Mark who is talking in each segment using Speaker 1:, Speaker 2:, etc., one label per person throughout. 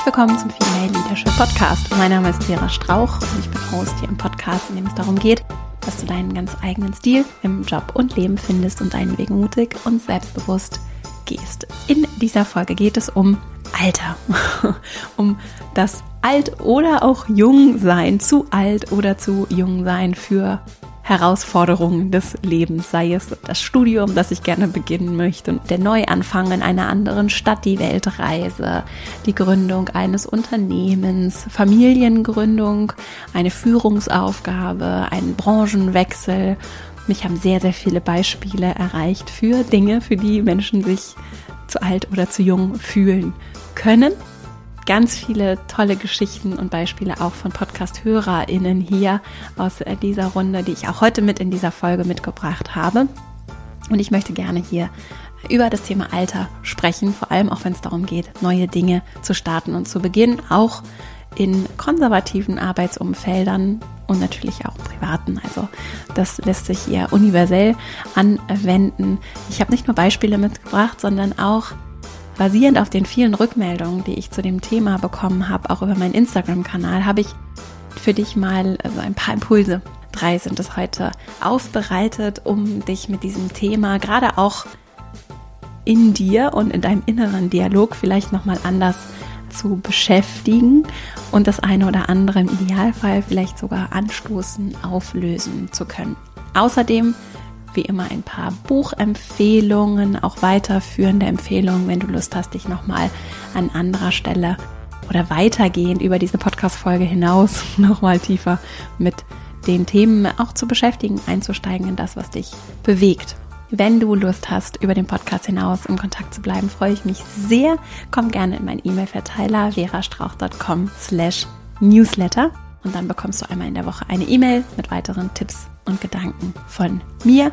Speaker 1: Herzlich willkommen zum Female Leadership Podcast. Mein Name ist Vera Strauch und ich bin Host hier im Podcast, in dem es darum geht, dass du deinen ganz eigenen Stil im Job und Leben findest und deinen Weg mutig und selbstbewusst gehst. In dieser Folge geht es um Alter, um das Alt oder auch Jung sein, zu alt oder zu jung sein für Herausforderungen des Lebens, sei es das Studium, das ich gerne beginnen möchte, der Neuanfang in einer anderen Stadt, die Weltreise, die Gründung eines Unternehmens, Familiengründung, eine Führungsaufgabe, ein Branchenwechsel. Mich haben sehr, sehr viele Beispiele erreicht für Dinge, für die Menschen sich zu alt oder zu jung fühlen können ganz viele tolle Geschichten und Beispiele auch von Podcast-HörerInnen hier aus dieser Runde, die ich auch heute mit in dieser Folge mitgebracht habe. Und ich möchte gerne hier über das Thema Alter sprechen, vor allem auch wenn es darum geht, neue Dinge zu starten und zu beginnen, auch in konservativen Arbeitsumfeldern und natürlich auch privaten. Also das lässt sich hier universell anwenden. Ich habe nicht nur Beispiele mitgebracht, sondern auch basierend auf den vielen Rückmeldungen, die ich zu dem Thema bekommen habe, auch über meinen Instagram-Kanal, habe ich für dich mal also ein paar Impulse. Drei sind es heute aufbereitet, um dich mit diesem Thema gerade auch in dir und in deinem inneren Dialog vielleicht nochmal anders zu beschäftigen und das eine oder andere im Idealfall vielleicht sogar anstoßen, auflösen zu können. Außerdem wie immer ein paar Buchempfehlungen, auch weiterführende Empfehlungen, wenn du Lust hast, dich nochmal an anderer Stelle oder weitergehend über diese Podcast-Folge hinaus nochmal tiefer mit den Themen auch zu beschäftigen, einzusteigen in das, was dich bewegt. Wenn du Lust hast, über den Podcast hinaus im Kontakt zu bleiben, freue ich mich sehr. Komm gerne in meinen E-Mail-Verteiler verastrauch.com slash newsletter und dann bekommst du einmal in der Woche eine E-Mail mit weiteren Tipps und Gedanken von mir.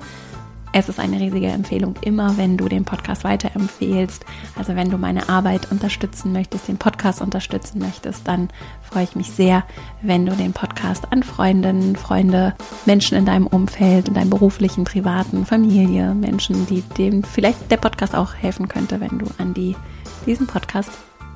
Speaker 1: Es ist eine riesige Empfehlung immer, wenn du den Podcast weiterempfehlst. Also wenn du meine Arbeit unterstützen möchtest, den Podcast unterstützen möchtest, dann freue ich mich sehr, wenn du den Podcast an Freundinnen, Freunde, Menschen in deinem Umfeld, in deinem beruflichen, privaten, Familie, Menschen, die dem vielleicht der Podcast auch helfen könnte, wenn du an die diesen Podcast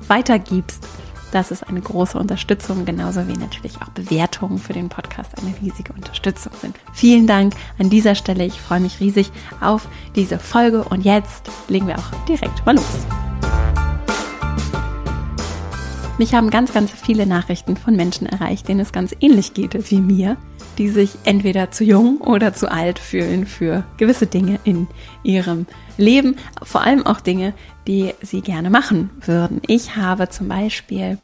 Speaker 1: weitergibst. Das ist eine große Unterstützung, genauso wie natürlich auch Bewertungen für den Podcast eine riesige Unterstützung sind. Vielen Dank an dieser Stelle. Ich freue mich riesig auf diese Folge und jetzt legen wir auch direkt mal los. Mich haben ganz, ganz viele Nachrichten von Menschen erreicht, denen es ganz ähnlich geht wie mir, die sich entweder zu jung oder zu alt fühlen für gewisse Dinge in ihrem Leben, vor allem auch Dinge, die sie gerne machen würden. Ich habe zum Beispiel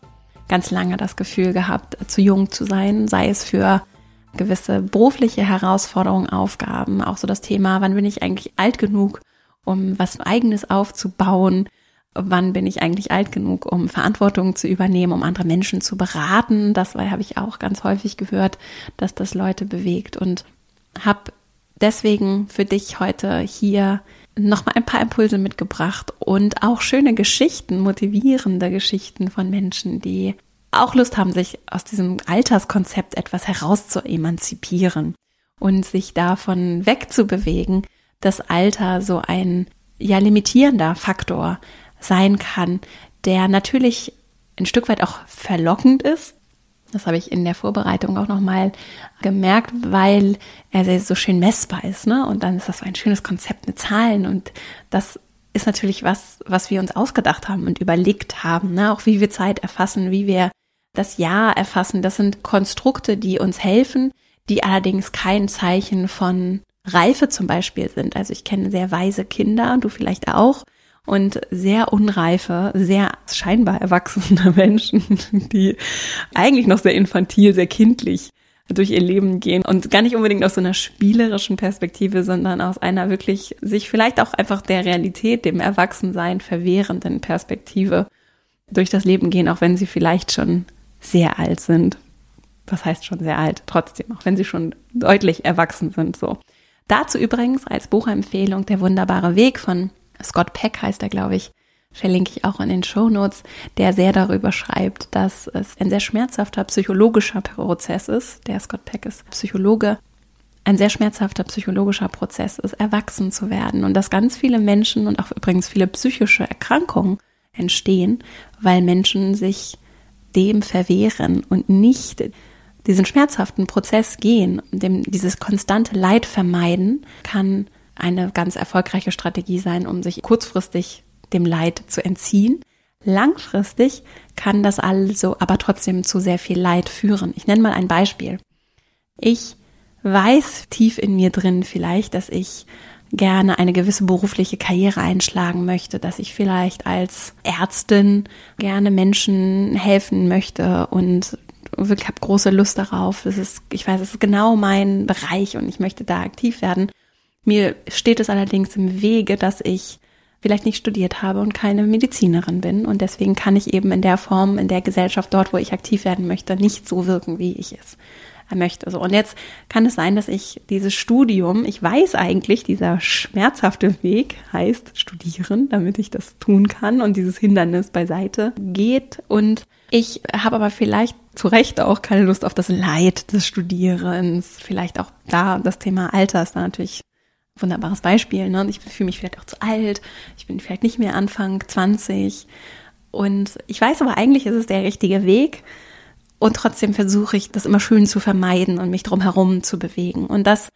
Speaker 1: ganz lange das Gefühl gehabt, zu jung zu sein, sei es für gewisse berufliche Herausforderungen, Aufgaben, auch so das Thema, wann bin ich eigentlich alt genug, um was eigenes aufzubauen, wann bin ich eigentlich alt genug, um Verantwortung zu übernehmen, um andere Menschen zu beraten. Das habe ich auch ganz häufig gehört, dass das Leute bewegt und habe deswegen für dich heute hier nochmal ein paar Impulse mitgebracht und auch schöne Geschichten, motivierende Geschichten von Menschen, die auch Lust haben, sich aus diesem Alterskonzept etwas heraus zu emanzipieren und sich davon wegzubewegen, dass Alter so ein ja limitierender Faktor sein kann, der natürlich ein Stück weit auch verlockend ist, das habe ich in der Vorbereitung auch nochmal gemerkt, weil er so schön messbar ist, ne? Und dann ist das so ein schönes Konzept mit Zahlen und das ist natürlich was, was wir uns ausgedacht haben und überlegt haben, ne? Auch wie wir Zeit erfassen, wie wir das Jahr erfassen. Das sind Konstrukte, die uns helfen, die allerdings kein Zeichen von Reife zum Beispiel sind. Also ich kenne sehr weise Kinder, du vielleicht auch, und sehr unreife, sehr scheinbar erwachsene Menschen, die eigentlich noch sehr infantil, sehr kindlich durch ihr Leben gehen und gar nicht unbedingt aus so einer spielerischen Perspektive, sondern aus einer wirklich sich vielleicht auch einfach der Realität, dem Erwachsensein verwehrenden Perspektive durch das Leben gehen, auch wenn sie vielleicht schon sehr alt sind. Was heißt schon sehr alt? Trotzdem, auch wenn sie schon deutlich erwachsen sind, so. Dazu übrigens als Buchempfehlung Der wunderbare Weg von Scott Peck heißt er, glaube ich, verlinke ich auch in den Show Notes, der sehr darüber schreibt, dass es ein sehr schmerzhafter psychologischer Prozess ist. Der Scott Peck ist Psychologe. Ein sehr schmerzhafter psychologischer Prozess ist, erwachsen zu werden und dass ganz viele Menschen und auch übrigens viele psychische Erkrankungen entstehen, weil Menschen sich dem verwehren und nicht diesen schmerzhaften Prozess gehen, dem, dieses konstante Leid vermeiden, kann eine ganz erfolgreiche Strategie sein, um sich kurzfristig dem Leid zu entziehen. Langfristig kann das also aber trotzdem zu sehr viel Leid führen. Ich nenne mal ein Beispiel. Ich weiß tief in mir drin vielleicht, dass ich gerne eine gewisse berufliche Karriere einschlagen möchte, dass ich vielleicht als Ärztin gerne Menschen helfen möchte und wirklich habe große Lust darauf. Das ist, ich weiß, es ist genau mein Bereich und ich möchte da aktiv werden. Mir steht es allerdings im Wege, dass ich vielleicht nicht studiert habe und keine Medizinerin bin und deswegen kann ich eben in der Form, in der Gesellschaft dort, wo ich aktiv werden möchte, nicht so wirken, wie ich es möchte. So. Und jetzt kann es sein, dass ich dieses Studium, ich weiß eigentlich, dieser schmerzhafte Weg heißt studieren, damit ich das tun kann und dieses Hindernis beiseite geht. Und ich habe aber vielleicht zu Recht auch keine Lust auf das Leid des Studierens. Vielleicht auch da das Thema Alter ist da natürlich wunderbares Beispiel. Ne? Ich fühle mich vielleicht auch zu alt. Ich bin vielleicht nicht mehr Anfang 20. Und ich weiß aber eigentlich, ist es der richtige Weg. Und trotzdem versuche ich, das immer schön zu vermeiden und mich drum herum zu bewegen. Und das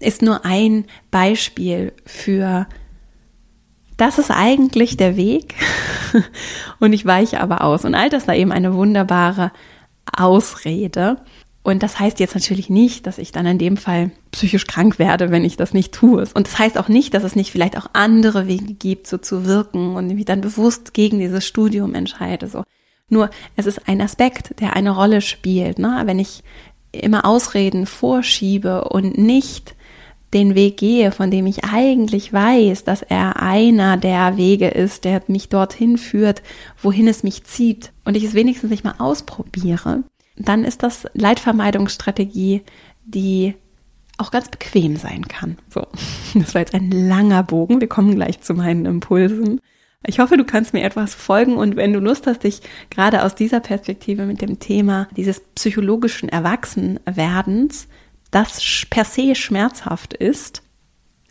Speaker 1: ist nur ein Beispiel für, das ist eigentlich der Weg. und ich weiche aber aus. Und all das war eben eine wunderbare Ausrede. Und das heißt jetzt natürlich nicht, dass ich dann in dem Fall psychisch krank werde, wenn ich das nicht tue. Und das heißt auch nicht, dass es nicht vielleicht auch andere Wege gibt, so zu wirken und mich dann bewusst gegen dieses Studium entscheide. So, nur es ist ein Aspekt, der eine Rolle spielt. Ne? Wenn ich immer Ausreden vorschiebe und nicht den Weg gehe, von dem ich eigentlich weiß, dass er einer der Wege ist, der mich dorthin führt, wohin es mich zieht, und ich es wenigstens nicht mal ausprobiere, dann ist das Leitvermeidungsstrategie, die auch ganz bequem sein kann. So, das war jetzt ein langer Bogen. Wir kommen gleich zu meinen Impulsen. Ich hoffe, du kannst mir etwas folgen und wenn du Lust hast, dich gerade aus dieser Perspektive mit dem Thema dieses psychologischen Erwachsenwerdens, das per se schmerzhaft ist,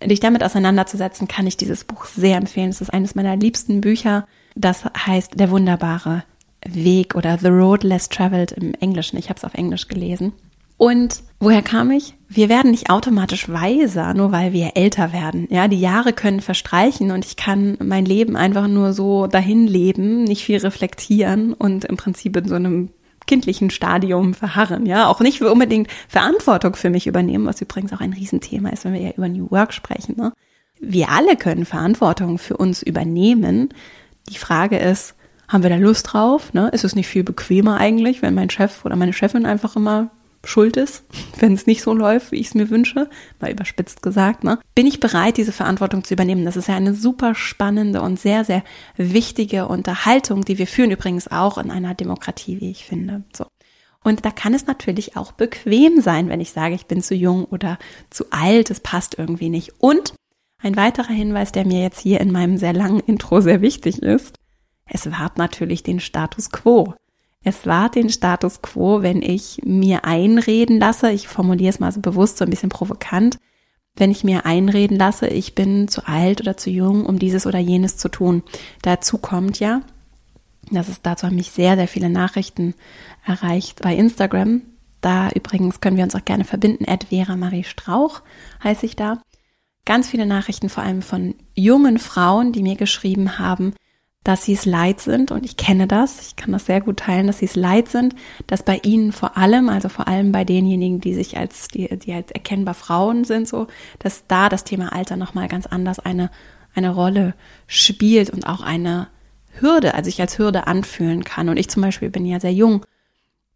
Speaker 1: dich damit auseinanderzusetzen, kann ich dieses Buch sehr empfehlen. Es ist eines meiner liebsten Bücher. Das heißt Der wunderbare Weg oder The Road Less Traveled im Englischen. Ich habe es auf Englisch gelesen. Und woher kam ich? Wir werden nicht automatisch weiser, nur weil wir älter werden. Ja, die Jahre können verstreichen und ich kann mein Leben einfach nur so dahin leben, nicht viel reflektieren und im Prinzip in so einem kindlichen Stadium verharren, ja, auch nicht unbedingt Verantwortung für mich übernehmen, was übrigens auch ein Riesenthema ist, wenn wir ja über New Work sprechen. Ne? Wir alle können Verantwortung für uns übernehmen. Die Frage ist, haben wir da Lust drauf? Ne? Ist es nicht viel bequemer eigentlich, wenn mein Chef oder meine Chefin einfach immer schuld ist, wenn es nicht so läuft, wie ich es mir wünsche, mal überspitzt gesagt, ne, bin ich bereit, diese Verantwortung zu übernehmen. Das ist ja eine super spannende und sehr, sehr wichtige Unterhaltung, die wir führen übrigens auch in einer Demokratie, wie ich finde. So. Und da kann es natürlich auch bequem sein, wenn ich sage, ich bin zu jung oder zu alt, es passt irgendwie nicht. Und ein weiterer Hinweis, der mir jetzt hier in meinem sehr langen Intro sehr wichtig ist, es wahrt natürlich den Status quo. Es war den Status quo, wenn ich mir einreden lasse, ich formuliere es mal so bewusst, so ein bisschen provokant, wenn ich mir einreden lasse, ich bin zu alt oder zu jung, um dieses oder jenes zu tun. Dazu kommt ja, das ist, dazu haben mich sehr, sehr viele Nachrichten erreicht bei Instagram. Da übrigens können wir uns auch gerne verbinden. Ed Vera Marie Strauch heiße ich da. Ganz viele Nachrichten, vor allem von jungen Frauen, die mir geschrieben haben, dass sie es leid sind. Und ich kenne das, ich kann das sehr gut teilen, dass sie es leid sind, dass bei ihnen vor allem, also vor allem bei denjenigen, die sich als, die, die als erkennbar Frauen sind, so, dass da das Thema Alter nochmal ganz anders eine, eine Rolle spielt und auch eine Hürde, also ich als Hürde anfühlen kann. Und ich zum Beispiel bin ja sehr jung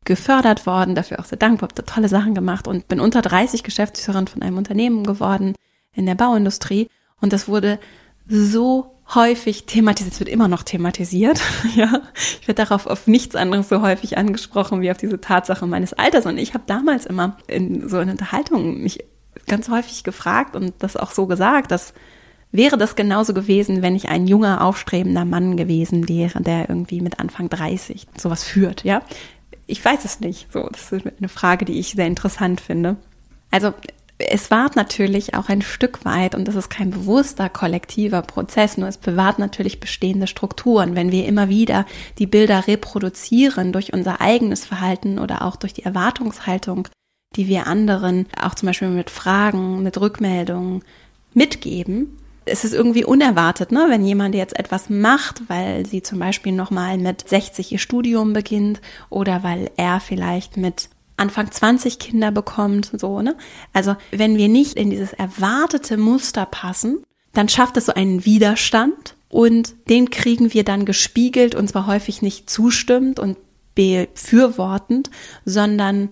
Speaker 1: gefördert worden, dafür auch sehr dankbar, habe tolle Sachen gemacht und bin unter 30 Geschäftsführerin von einem Unternehmen geworden in der Bauindustrie. Und das wurde so häufig thematisiert, es wird immer noch thematisiert, ja. Ich werde darauf auf nichts anderes so häufig angesprochen wie auf diese Tatsache meines Alters. Und ich habe damals immer in so einer Unterhaltung mich ganz häufig gefragt und das auch so gesagt, dass wäre das genauso gewesen, wenn ich ein junger, aufstrebender Mann gewesen wäre, der irgendwie mit Anfang 30 sowas führt, ja. Ich weiß es nicht. So, das ist eine Frage, die ich sehr interessant finde. Also es wahrt natürlich auch ein Stück weit, und das ist kein bewusster kollektiver Prozess, nur es bewahrt natürlich bestehende Strukturen. Wenn wir immer wieder die Bilder reproduzieren durch unser eigenes Verhalten oder auch durch die Erwartungshaltung, die wir anderen auch zum Beispiel mit Fragen, mit Rückmeldungen mitgeben, es ist irgendwie unerwartet, ne? wenn jemand jetzt etwas macht, weil sie zum Beispiel nochmal mit 60 ihr Studium beginnt oder weil er vielleicht mit Anfang 20 Kinder bekommt, so, ne? Also, wenn wir nicht in dieses erwartete Muster passen, dann schafft es so einen Widerstand und den kriegen wir dann gespiegelt und zwar häufig nicht zustimmend und befürwortend, sondern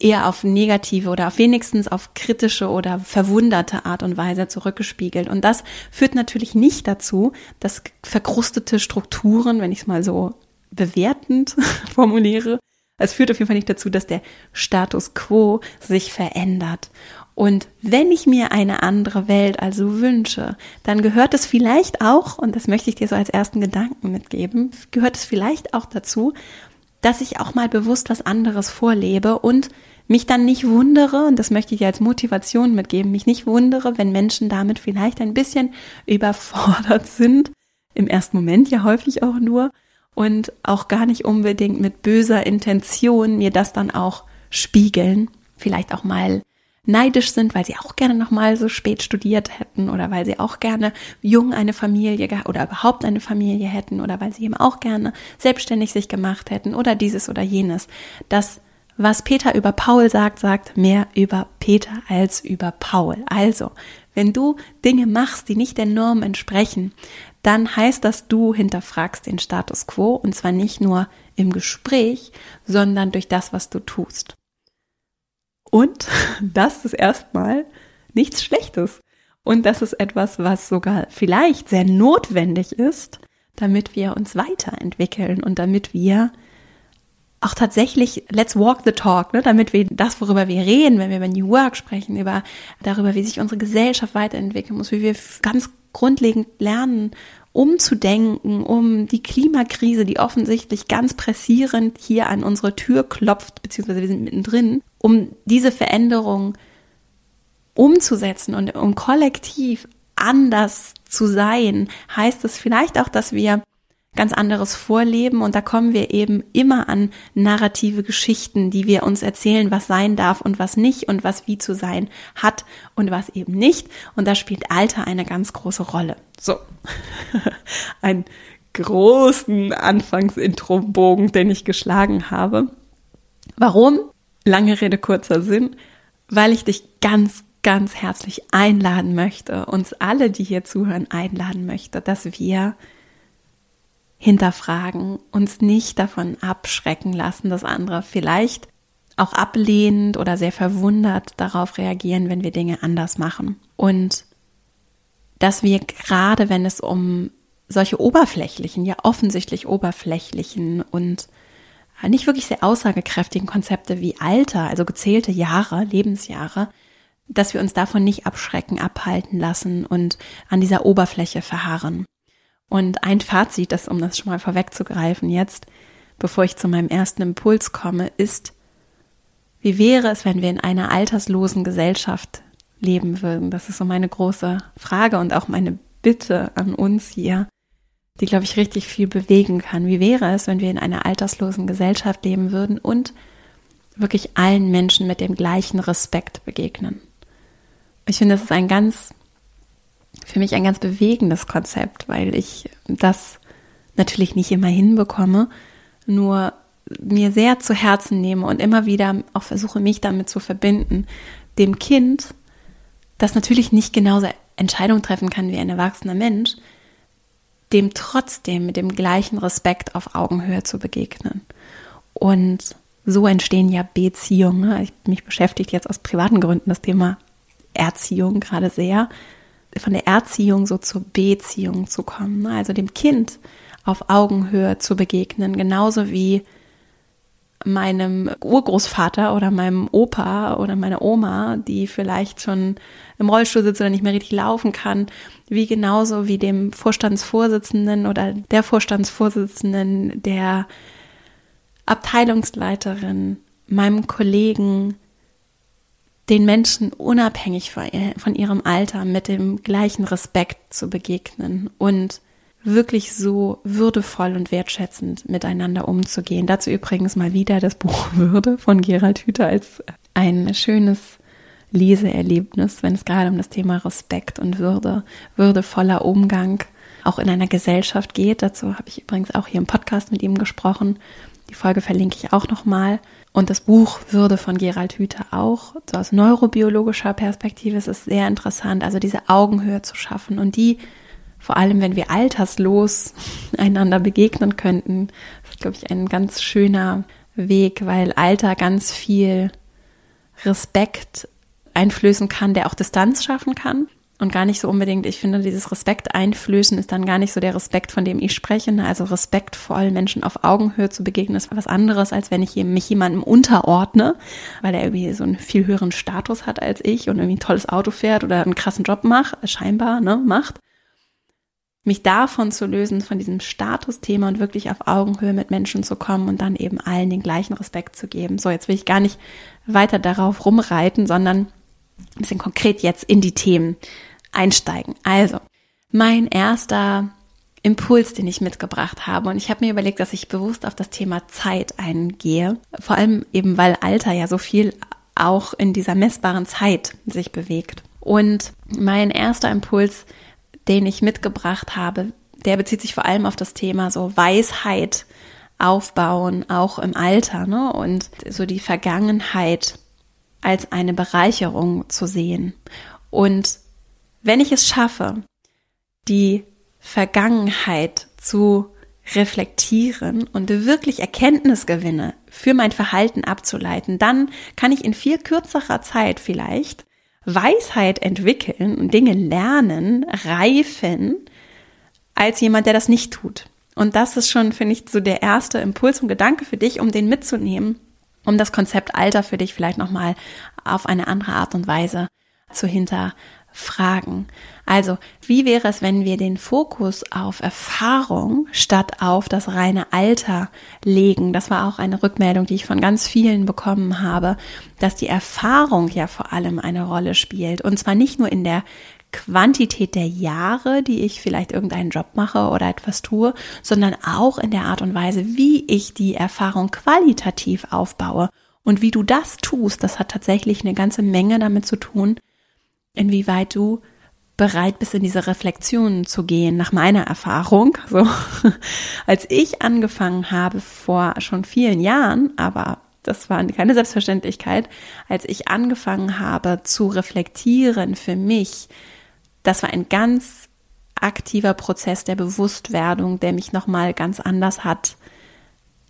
Speaker 1: eher auf negative oder auf wenigstens auf kritische oder verwunderte Art und Weise zurückgespiegelt. Und das führt natürlich nicht dazu, dass verkrustete Strukturen, wenn ich es mal so bewertend formuliere, es führt auf jeden Fall nicht dazu, dass der Status quo sich verändert. Und wenn ich mir eine andere Welt also wünsche, dann gehört es vielleicht auch, und das möchte ich dir so als ersten Gedanken mitgeben, gehört es vielleicht auch dazu, dass ich auch mal bewusst was anderes vorlebe und mich dann nicht wundere, und das möchte ich dir als Motivation mitgeben, mich nicht wundere, wenn Menschen damit vielleicht ein bisschen überfordert sind, im ersten Moment ja häufig auch nur, und auch gar nicht unbedingt mit böser Intention mir das dann auch spiegeln, vielleicht auch mal neidisch sind, weil sie auch gerne noch mal so spät studiert hätten oder weil sie auch gerne jung eine Familie oder überhaupt eine Familie hätten oder weil sie eben auch gerne selbstständig sich gemacht hätten oder dieses oder jenes. Das was Peter über Paul sagt, sagt mehr über Peter als über Paul. Also, wenn du Dinge machst, die nicht der Norm entsprechen, dann heißt das, du hinterfragst den Status quo und zwar nicht nur im Gespräch, sondern durch das, was du tust. Und das ist erstmal nichts Schlechtes. Und das ist etwas, was sogar vielleicht sehr notwendig ist, damit wir uns weiterentwickeln und damit wir auch tatsächlich let's walk the talk, ne, damit wir das, worüber wir reden, wenn wir über New Work sprechen, über darüber, wie sich unsere Gesellschaft weiterentwickeln muss, wie wir ganz grundlegend lernen, umzudenken, um die Klimakrise, die offensichtlich ganz pressierend hier an unsere Tür klopft, beziehungsweise wir sind mittendrin, um diese Veränderung umzusetzen und um kollektiv anders zu sein, heißt es vielleicht auch, dass wir ganz anderes Vorleben und da kommen wir eben immer an narrative Geschichten, die wir uns erzählen, was sein darf und was nicht und was wie zu sein hat und was eben nicht und da spielt Alter eine ganz große Rolle. So, ein großen Anfangsintro-Bogen, den ich geschlagen habe. Warum? Lange Rede, kurzer Sinn, weil ich dich ganz, ganz herzlich einladen möchte, uns alle, die hier zuhören, einladen möchte, dass wir hinterfragen, uns nicht davon abschrecken lassen, dass andere vielleicht auch ablehnend oder sehr verwundert darauf reagieren, wenn wir Dinge anders machen. Und dass wir gerade, wenn es um solche oberflächlichen, ja offensichtlich oberflächlichen und nicht wirklich sehr aussagekräftigen Konzepte wie Alter, also gezählte Jahre, Lebensjahre, dass wir uns davon nicht abschrecken, abhalten lassen und an dieser Oberfläche verharren. Und ein Fazit, das, um das schon mal vorwegzugreifen jetzt, bevor ich zu meinem ersten Impuls komme, ist, wie wäre es, wenn wir in einer alterslosen Gesellschaft leben würden? Das ist so meine große Frage und auch meine Bitte an uns hier, die, glaube ich, richtig viel bewegen kann. Wie wäre es, wenn wir in einer alterslosen Gesellschaft leben würden und wirklich allen Menschen mit dem gleichen Respekt begegnen? Ich finde, das ist ein ganz für mich ein ganz bewegendes Konzept, weil ich das natürlich nicht immer hinbekomme, nur mir sehr zu Herzen nehme und immer wieder auch versuche, mich damit zu verbinden, dem Kind, das natürlich nicht genauso Entscheidungen treffen kann wie ein erwachsener Mensch, dem trotzdem mit dem gleichen Respekt auf Augenhöhe zu begegnen. Und so entstehen ja Beziehungen. Ich, mich beschäftigt jetzt aus privaten Gründen das Thema Erziehung gerade sehr von der Erziehung so zur Beziehung zu kommen, ne? also dem Kind auf Augenhöhe zu begegnen, genauso wie meinem Urgroßvater oder meinem Opa oder meiner Oma, die vielleicht schon im Rollstuhl sitzt oder nicht mehr richtig laufen kann, wie genauso wie dem Vorstandsvorsitzenden oder der Vorstandsvorsitzenden, der Abteilungsleiterin, meinem Kollegen, den Menschen unabhängig von ihrem Alter mit dem gleichen Respekt zu begegnen und wirklich so würdevoll und wertschätzend miteinander umzugehen. Dazu übrigens mal wieder das Buch Würde von Gerald Hüther als ein schönes Leseerlebnis, wenn es gerade um das Thema Respekt und Würde, würdevoller Umgang auch in einer Gesellschaft geht. Dazu habe ich übrigens auch hier im Podcast mit ihm gesprochen. Die Folge verlinke ich auch nochmal. Und das Buch Würde von Gerald Hüther auch. So aus neurobiologischer Perspektive ist es sehr interessant, also diese Augenhöhe zu schaffen und die vor allem wenn wir alterslos einander begegnen könnten, ist, glaube ich, ein ganz schöner Weg, weil Alter ganz viel Respekt einflößen kann, der auch Distanz schaffen kann. Und gar nicht so unbedingt, ich finde, dieses Respekt einflößen ist dann gar nicht so der Respekt, von dem ich spreche. Ne? Also respektvoll Menschen auf Augenhöhe zu begegnen, ist was anderes, als wenn ich mich jemandem unterordne, weil er irgendwie so einen viel höheren Status hat als ich und irgendwie ein tolles Auto fährt oder einen krassen Job macht, scheinbar, ne, macht mich davon zu lösen, von diesem Statusthema und wirklich auf Augenhöhe mit Menschen zu kommen und dann eben allen den gleichen Respekt zu geben. So, jetzt will ich gar nicht weiter darauf rumreiten, sondern ein bisschen konkret jetzt in die Themen einsteigen. Also, mein erster Impuls, den ich mitgebracht habe. Und ich habe mir überlegt, dass ich bewusst auf das Thema Zeit eingehe. Vor allem eben, weil Alter ja so viel auch in dieser messbaren Zeit sich bewegt. Und mein erster Impuls den ich mitgebracht habe, der bezieht sich vor allem auf das Thema so Weisheit aufbauen, auch im Alter, ne? Und so die Vergangenheit als eine Bereicherung zu sehen. Und wenn ich es schaffe, die Vergangenheit zu reflektieren und wirklich Erkenntnisgewinne für mein Verhalten abzuleiten, dann kann ich in viel kürzerer Zeit vielleicht Weisheit entwickeln und Dinge lernen, reifen, als jemand, der das nicht tut. Und das ist schon, finde ich, so der erste Impuls und Gedanke für dich, um den mitzunehmen, um das Konzept Alter für dich vielleicht nochmal auf eine andere Art und Weise zu hinter Fragen. Also, wie wäre es, wenn wir den Fokus auf Erfahrung statt auf das reine Alter legen? Das war auch eine Rückmeldung, die ich von ganz vielen bekommen habe, dass die Erfahrung ja vor allem eine Rolle spielt. Und zwar nicht nur in der Quantität der Jahre, die ich vielleicht irgendeinen Job mache oder etwas tue, sondern auch in der Art und Weise, wie ich die Erfahrung qualitativ aufbaue. Und wie du das tust, das hat tatsächlich eine ganze Menge damit zu tun, inwieweit du bereit bist, in diese Reflexion zu gehen, nach meiner Erfahrung. So, als ich angefangen habe vor schon vielen Jahren, aber das war keine Selbstverständlichkeit, als ich angefangen habe zu reflektieren für mich, das war ein ganz aktiver Prozess der Bewusstwerdung, der mich nochmal ganz anders hat,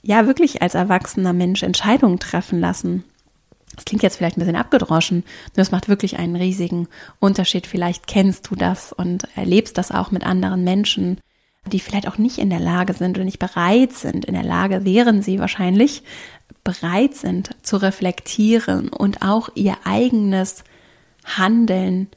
Speaker 1: ja, wirklich als erwachsener Mensch Entscheidungen treffen lassen. Das klingt jetzt vielleicht ein bisschen abgedroschen, nur es macht wirklich einen riesigen Unterschied. Vielleicht kennst du das und erlebst das auch mit anderen Menschen, die vielleicht auch nicht in der Lage sind oder nicht bereit sind. In der Lage wären sie wahrscheinlich bereit sind zu reflektieren und auch ihr eigenes Handeln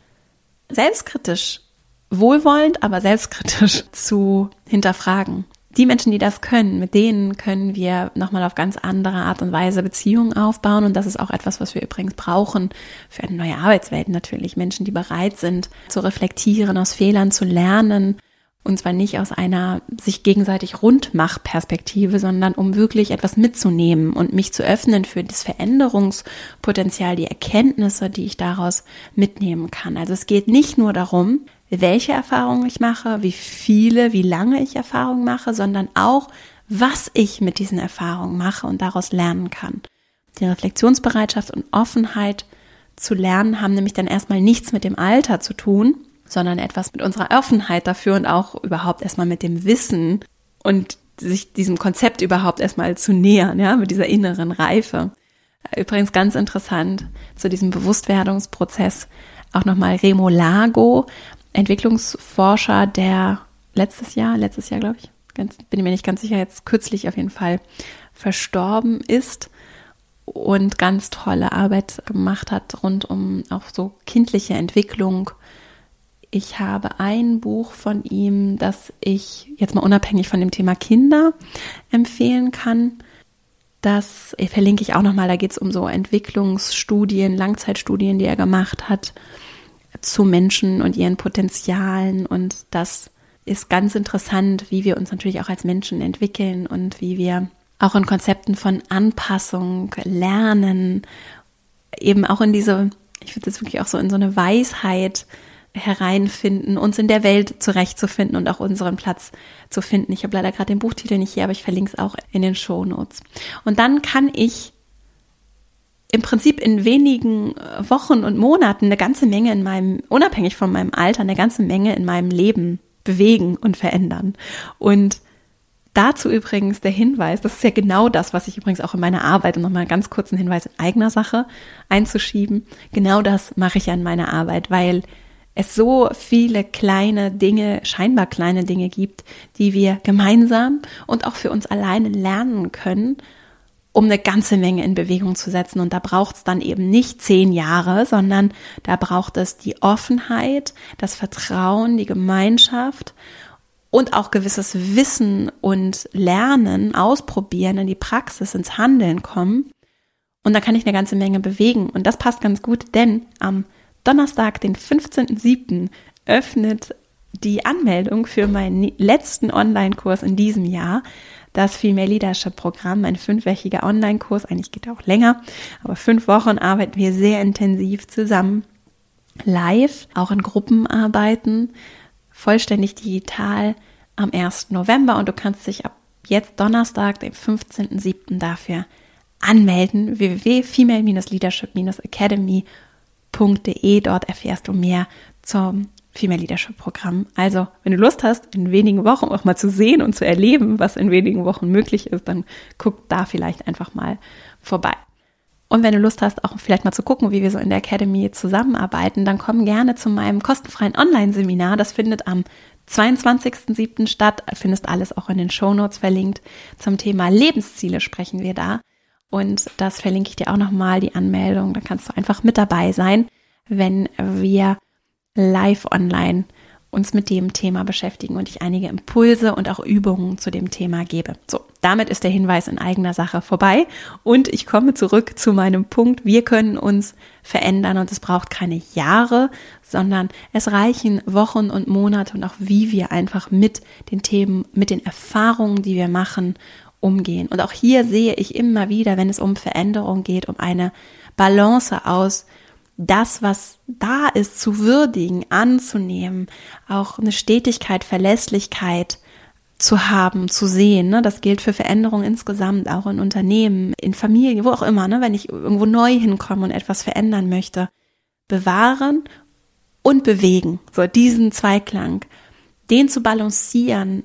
Speaker 1: selbstkritisch, wohlwollend, aber selbstkritisch zu hinterfragen die Menschen, die das können, mit denen können wir nochmal auf ganz andere Art und Weise Beziehungen aufbauen. Und das ist auch etwas, was wir übrigens brauchen für eine neue Arbeitswelt natürlich. Menschen, die bereit sind zu reflektieren, aus Fehlern zu lernen. Und zwar nicht aus einer sich gegenseitig Rundmach-Perspektive, sondern um wirklich etwas mitzunehmen und mich zu öffnen für das Veränderungspotenzial, die Erkenntnisse, die ich daraus mitnehmen kann. Also es geht nicht nur darum, welche Erfahrungen ich mache, wie viele, wie lange ich Erfahrungen mache, sondern auch, was ich mit diesen Erfahrungen mache und daraus lernen kann. Die Reflexionsbereitschaft und Offenheit zu lernen haben nämlich dann erstmal nichts mit dem Alter zu tun, sondern etwas mit unserer Offenheit dafür und auch überhaupt erstmal mit dem Wissen und sich diesem Konzept überhaupt erstmal zu nähern, ja, mit dieser inneren Reife. Übrigens ganz interessant zu diesem Bewusstwerdungsprozess auch nochmal Remo Lago Entwicklungsforscher, der letztes Jahr, letztes Jahr glaube ich, ganz, bin mir nicht ganz sicher, jetzt kürzlich auf jeden Fall verstorben ist und ganz tolle Arbeit gemacht hat rund um auch so kindliche Entwicklung. Ich habe ein Buch von ihm, das ich jetzt mal unabhängig von dem Thema Kinder empfehlen kann. Das verlinke ich auch nochmal. Da geht es um so Entwicklungsstudien, Langzeitstudien, die er gemacht hat zu Menschen und ihren Potenzialen. Und das ist ganz interessant, wie wir uns natürlich auch als Menschen entwickeln und wie wir auch in Konzepten von Anpassung lernen, eben auch in diese, ich würde es wirklich auch so in so eine Weisheit hereinfinden, uns in der Welt zurechtzufinden und auch unseren Platz zu finden. Ich habe leider gerade den Buchtitel nicht hier, aber ich verlinke es auch in den Show Notes. Und dann kann ich im Prinzip in wenigen Wochen und Monaten eine ganze Menge in meinem, unabhängig von meinem Alter, eine ganze Menge in meinem Leben bewegen und verändern. Und dazu übrigens der Hinweis, das ist ja genau das, was ich übrigens auch in meiner Arbeit, um nochmal einen ganz kurzen Hinweis in eigener Sache einzuschieben, genau das mache ich ja in meiner Arbeit, weil es so viele kleine Dinge, scheinbar kleine Dinge gibt, die wir gemeinsam und auch für uns alleine lernen können, um eine ganze Menge in Bewegung zu setzen. Und da braucht es dann eben nicht zehn Jahre, sondern da braucht es die Offenheit, das Vertrauen, die Gemeinschaft und auch gewisses Wissen und Lernen, ausprobieren, in die Praxis, ins Handeln kommen. Und da kann ich eine ganze Menge bewegen. Und das passt ganz gut, denn am Donnerstag, den 15.07., öffnet die Anmeldung für meinen letzten Online-Kurs in diesem Jahr, das Female Leadership Programm, ein fünfwöchiger Online-Kurs. Eigentlich geht er auch länger, aber fünf Wochen arbeiten wir sehr intensiv zusammen, live, auch in Gruppenarbeiten, vollständig digital am 1. November und du kannst dich ab jetzt Donnerstag, dem 15.07. dafür anmelden. www.female-leadership-academy.com www.female Dort erfährst du mehr zum Female Leadership Programm. Also, wenn du Lust hast, in wenigen Wochen auch mal zu sehen und zu erleben, was in wenigen Wochen möglich ist, dann guck da vielleicht einfach mal vorbei. Und wenn du Lust hast, auch vielleicht mal zu gucken, wie wir so in der Academy zusammenarbeiten, dann komm gerne zu meinem kostenfreien Online-Seminar. Das findet am 22.07. statt. Findest alles auch in den Show Notes verlinkt. Zum Thema Lebensziele sprechen wir da. Und das verlinke ich dir auch nochmal, die Anmeldung. Da kannst du einfach mit dabei sein, wenn wir live online uns mit dem Thema beschäftigen und ich einige Impulse und auch Übungen zu dem Thema gebe. So, damit ist der Hinweis in eigener Sache vorbei und ich komme zurück zu meinem Punkt. Wir können uns verändern und es braucht keine Jahre, sondern es reichen Wochen und Monate und auch wie wir einfach mit den Themen, mit den Erfahrungen, die wir machen umgehen. Und auch hier sehe ich immer wieder, wenn es um Veränderung geht, um eine Balance aus das, was da ist, zu würdigen, anzunehmen, auch eine Stetigkeit, Verlässlichkeit zu haben, zu sehen. Ne? Das gilt für Veränderungen insgesamt, auch in Unternehmen, in Familien, wo auch immer, ne? wenn ich irgendwo neu hinkomme und etwas verändern möchte. Bewahren und bewegen. So diesen Zweiklang. Den zu balancieren,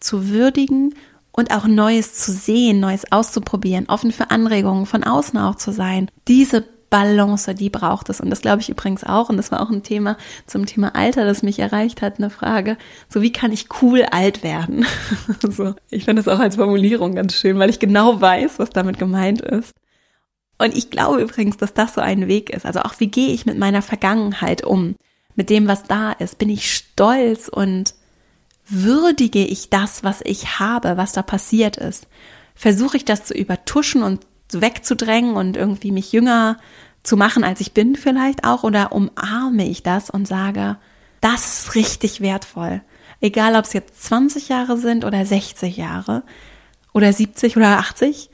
Speaker 1: zu würdigen und auch Neues zu sehen, Neues auszuprobieren, offen für Anregungen von außen auch zu sein. Diese Balance, die braucht es. Und das glaube ich übrigens auch. Und das war auch ein Thema zum Thema Alter, das mich erreicht hat, eine Frage. So, wie kann ich cool alt werden? so, ich finde das auch als Formulierung ganz schön, weil ich genau weiß, was damit gemeint ist. Und ich glaube übrigens, dass das so ein Weg ist. Also auch, wie gehe ich mit meiner Vergangenheit um? Mit dem, was da ist? Bin ich stolz und würdige ich das, was ich habe, was da passiert ist? Versuche ich das zu übertuschen und wegzudrängen und irgendwie mich jünger zu machen, als ich bin vielleicht auch? Oder umarme ich das und sage, das ist richtig wertvoll. Egal, ob es jetzt 20 Jahre sind oder 60 Jahre oder 70 oder 80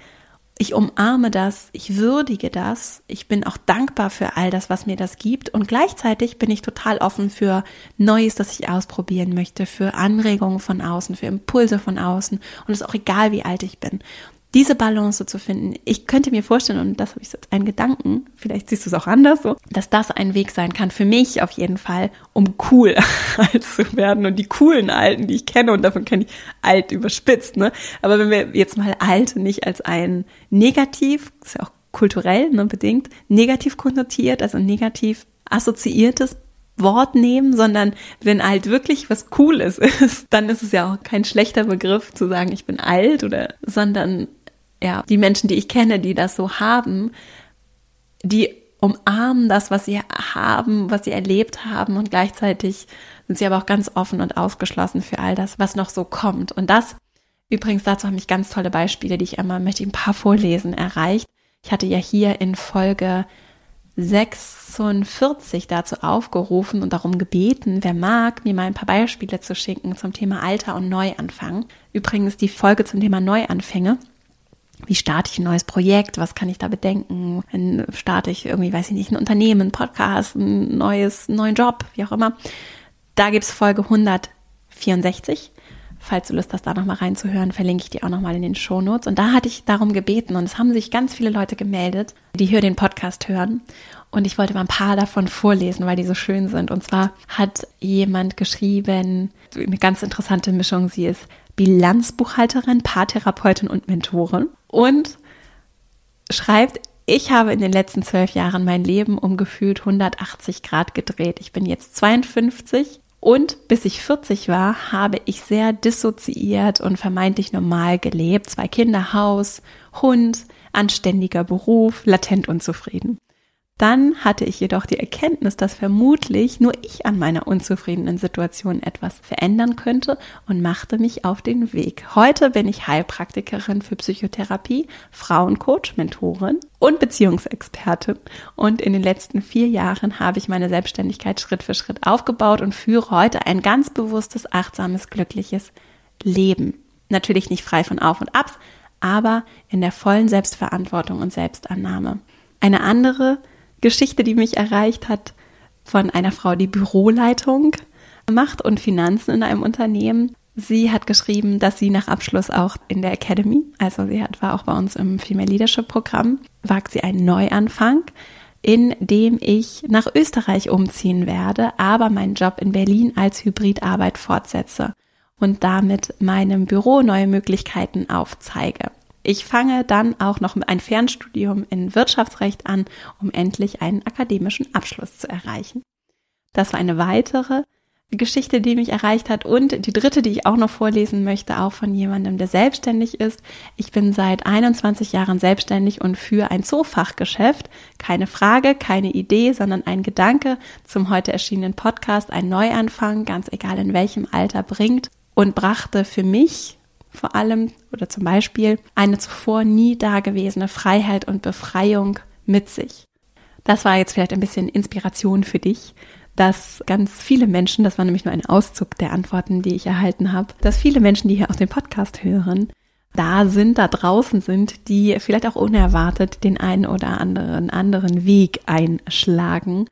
Speaker 1: ich umarme das, ich würdige das, ich bin auch dankbar für all das, was mir das gibt und gleichzeitig bin ich total offen für Neues, das ich ausprobieren möchte, für Anregungen von außen, für Impulse von außen und es ist auch egal, wie alt ich bin diese Balance zu finden. Ich könnte mir vorstellen, und das habe ich jetzt einen Gedanken, vielleicht siehst du es auch anders so, dass das ein Weg sein kann, für mich auf jeden Fall, um cool alt zu werden und die coolen Alten, die ich kenne, und davon kenne ich alt überspitzt, ne? Aber wenn wir jetzt mal alt nicht als ein negativ, ist ja auch kulturell ne, bedingt, negativ konnotiert, also negativ assoziiertes Wort nehmen, sondern wenn alt wirklich was Cooles ist, dann ist es ja auch kein schlechter Begriff zu sagen, ich bin alt oder, sondern ja, die Menschen, die ich kenne, die das so haben, die umarmen das, was sie haben, was sie erlebt haben und gleichzeitig sind sie aber auch ganz offen und aufgeschlossen für all das, was noch so kommt. Und das Übrigens dazu haben mich ganz tolle Beispiele, die ich einmal möchte ein paar vorlesen, erreicht. Ich hatte ja hier in Folge 46 dazu aufgerufen und darum gebeten, wer mag, mir mal ein paar Beispiele zu schicken zum Thema Alter und Neuanfang. Übrigens die Folge zum Thema Neuanfänge. Wie starte ich ein neues Projekt? Was kann ich da bedenken? Wenn starte ich irgendwie, weiß ich nicht, ein Unternehmen, ein Podcast, ein neues, einen neuen Job, wie auch immer. Da gibt's Folge 164. Falls du Lust hast, da nochmal reinzuhören, verlinke ich die auch nochmal in den Shownotes. Und da hatte ich darum gebeten und es haben sich ganz viele Leute gemeldet, die hier den Podcast hören. Und ich wollte mal ein paar davon vorlesen, weil die so schön sind. Und zwar hat jemand geschrieben, eine ganz interessante Mischung. Sie ist Bilanzbuchhalterin, Paartherapeutin und Mentorin. Und schreibt, ich habe in den letzten zwölf Jahren mein Leben um gefühlt 180 Grad gedreht. Ich bin jetzt 52 und bis ich 40 war, habe ich sehr dissoziiert und vermeintlich normal gelebt. Zwei Kinder, Haus, Hund, anständiger Beruf, latent unzufrieden. Dann hatte ich jedoch die Erkenntnis, dass vermutlich nur ich an meiner unzufriedenen Situation etwas verändern könnte und machte mich auf den Weg. Heute bin ich Heilpraktikerin für Psychotherapie, Frauencoach, Mentorin und Beziehungsexpertin. Und in den letzten vier Jahren habe ich meine Selbstständigkeit Schritt für Schritt aufgebaut und führe heute ein ganz bewusstes, achtsames, glückliches Leben. Natürlich nicht frei von Auf und Abs, aber in der vollen Selbstverantwortung und Selbstannahme. Eine andere Geschichte, die mich erreicht hat von einer Frau, die Büroleitung macht und Finanzen in einem Unternehmen. Sie hat geschrieben, dass sie nach Abschluss auch in der Academy, also sie hat, war auch bei uns im Female Leadership Programm, wagt sie einen Neuanfang, in dem ich nach Österreich umziehen werde, aber meinen Job in Berlin als Hybridarbeit fortsetze und damit meinem Büro neue Möglichkeiten aufzeige. Ich fange dann auch noch ein Fernstudium in Wirtschaftsrecht an, um endlich einen akademischen Abschluss zu erreichen. Das war eine weitere Geschichte, die mich erreicht hat. Und die dritte, die ich auch noch vorlesen möchte, auch von jemandem, der selbstständig ist. Ich bin seit 21 Jahren selbstständig und für ein Zoofachgeschäft. Keine Frage, keine Idee, sondern ein Gedanke zum heute erschienenen Podcast, ein Neuanfang, ganz egal in welchem Alter, bringt und brachte für mich vor allem oder zum Beispiel eine zuvor nie dagewesene Freiheit und Befreiung mit sich. Das war jetzt vielleicht ein bisschen Inspiration für dich, dass ganz viele Menschen, das war nämlich nur ein Auszug der Antworten, die ich erhalten habe, dass viele Menschen, die hier auch den Podcast hören, da sind, da draußen sind, die vielleicht auch unerwartet den einen oder anderen anderen Weg einschlagen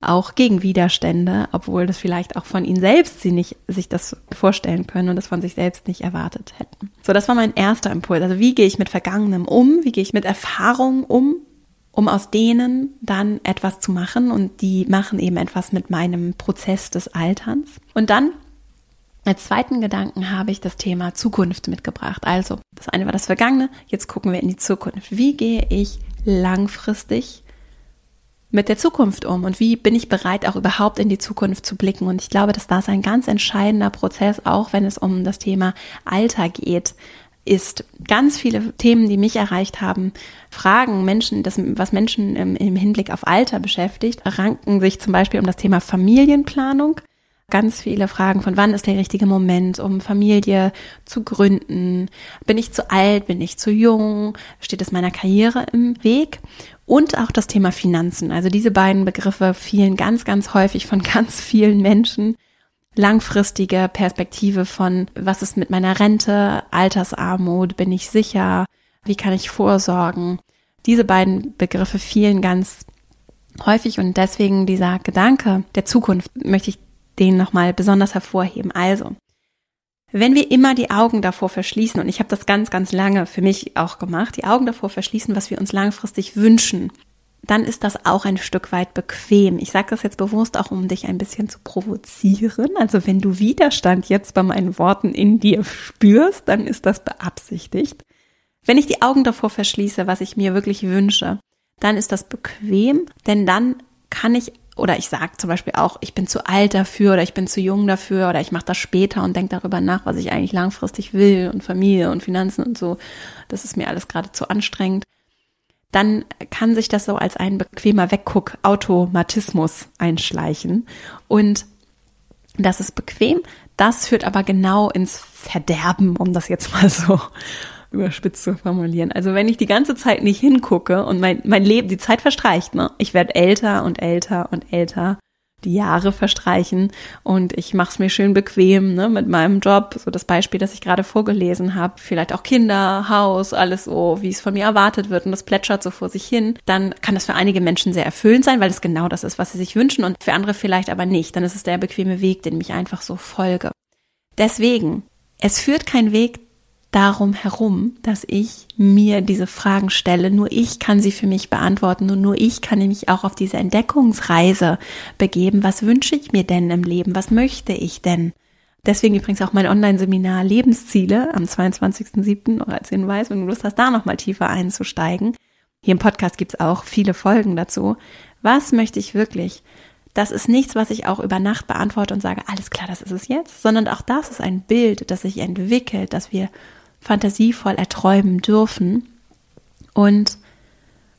Speaker 1: auch gegen Widerstände, obwohl das vielleicht auch von ihnen selbst sie nicht sich das vorstellen können und das von sich selbst nicht erwartet hätten. So, das war mein erster Impuls. Also wie gehe ich mit Vergangenem um? Wie gehe ich mit Erfahrungen um? Um aus denen dann etwas zu machen und die machen eben etwas mit meinem Prozess des Alterns. Und dann als zweiten Gedanken habe ich das Thema Zukunft mitgebracht. Also, das eine war das Vergangene, jetzt gucken wir in die Zukunft. Wie gehe ich langfristig mit der Zukunft um und wie bin ich bereit, auch überhaupt in die Zukunft zu blicken. Und ich glaube, dass das ein ganz entscheidender Prozess, auch wenn es um das Thema Alter geht, ist ganz viele Themen, die mich erreicht haben, Fragen Menschen, das, was Menschen im, im Hinblick auf Alter beschäftigt, ranken sich zum Beispiel um das Thema Familienplanung. Ganz viele Fragen von wann ist der richtige Moment, um Familie zu gründen? Bin ich zu alt? Bin ich zu jung? Steht es meiner Karriere im Weg? Und auch das Thema Finanzen. Also diese beiden Begriffe fielen ganz, ganz häufig von ganz vielen Menschen. Langfristige Perspektive von, was ist mit meiner Rente, Altersarmut, bin ich sicher, wie kann ich vorsorgen. Diese beiden Begriffe fielen ganz häufig und deswegen dieser Gedanke der Zukunft möchte ich den nochmal besonders hervorheben. Also, wenn wir immer die Augen davor verschließen, und ich habe das ganz, ganz lange für mich auch gemacht, die Augen davor verschließen, was wir uns langfristig wünschen, dann ist das auch ein Stück weit bequem. Ich sage das jetzt bewusst auch, um dich ein bisschen zu provozieren. Also wenn du Widerstand jetzt bei meinen Worten in dir spürst, dann ist das beabsichtigt. Wenn ich die Augen davor verschließe, was ich mir wirklich wünsche, dann ist das bequem, denn dann kann ich oder ich sage zum Beispiel auch, ich bin zu alt dafür oder ich bin zu jung dafür oder ich mache das später und denke darüber nach, was ich eigentlich langfristig will und Familie und Finanzen und so. Das ist mir alles gerade zu anstrengend. Dann kann sich das so als ein bequemer Wegguck-Automatismus einschleichen. Und Das ist bequem, das führt aber genau ins Verderben, um das jetzt mal so überspitzt zu formulieren. Also wenn ich die ganze Zeit nicht hingucke und mein, mein Leben, die Zeit verstreicht, ne? Ich werde älter und älter und älter die Jahre verstreichen und ich mache es mir schön bequem ne, mit meinem Job. So das Beispiel, das ich gerade vorgelesen habe, vielleicht auch Kinder, Haus, alles so, wie es von mir erwartet wird und das plätschert so vor sich hin. Dann kann das für einige Menschen sehr erfüllend sein, weil es genau das ist, was sie sich wünschen und für andere vielleicht aber nicht. Dann ist es der bequeme Weg, den ich einfach so folge. Deswegen, es führt kein Weg darum herum, dass ich mir diese Fragen stelle. Nur ich kann sie für mich beantworten und nur ich kann mich auch auf diese Entdeckungsreise begeben. Was wünsche ich mir denn im Leben? Was möchte ich denn? Deswegen übrigens auch mein Online-Seminar Lebensziele am 22.07. oder als Hinweis, wenn du Lust hast, da nochmal tiefer einzusteigen. Hier im Podcast gibt's auch viele Folgen dazu. Was möchte ich wirklich? Das ist nichts, was ich auch über Nacht beantworte und sage, alles klar, das ist es jetzt, sondern auch das ist ein Bild, das sich entwickelt, dass wir fantasievoll erträumen dürfen. Und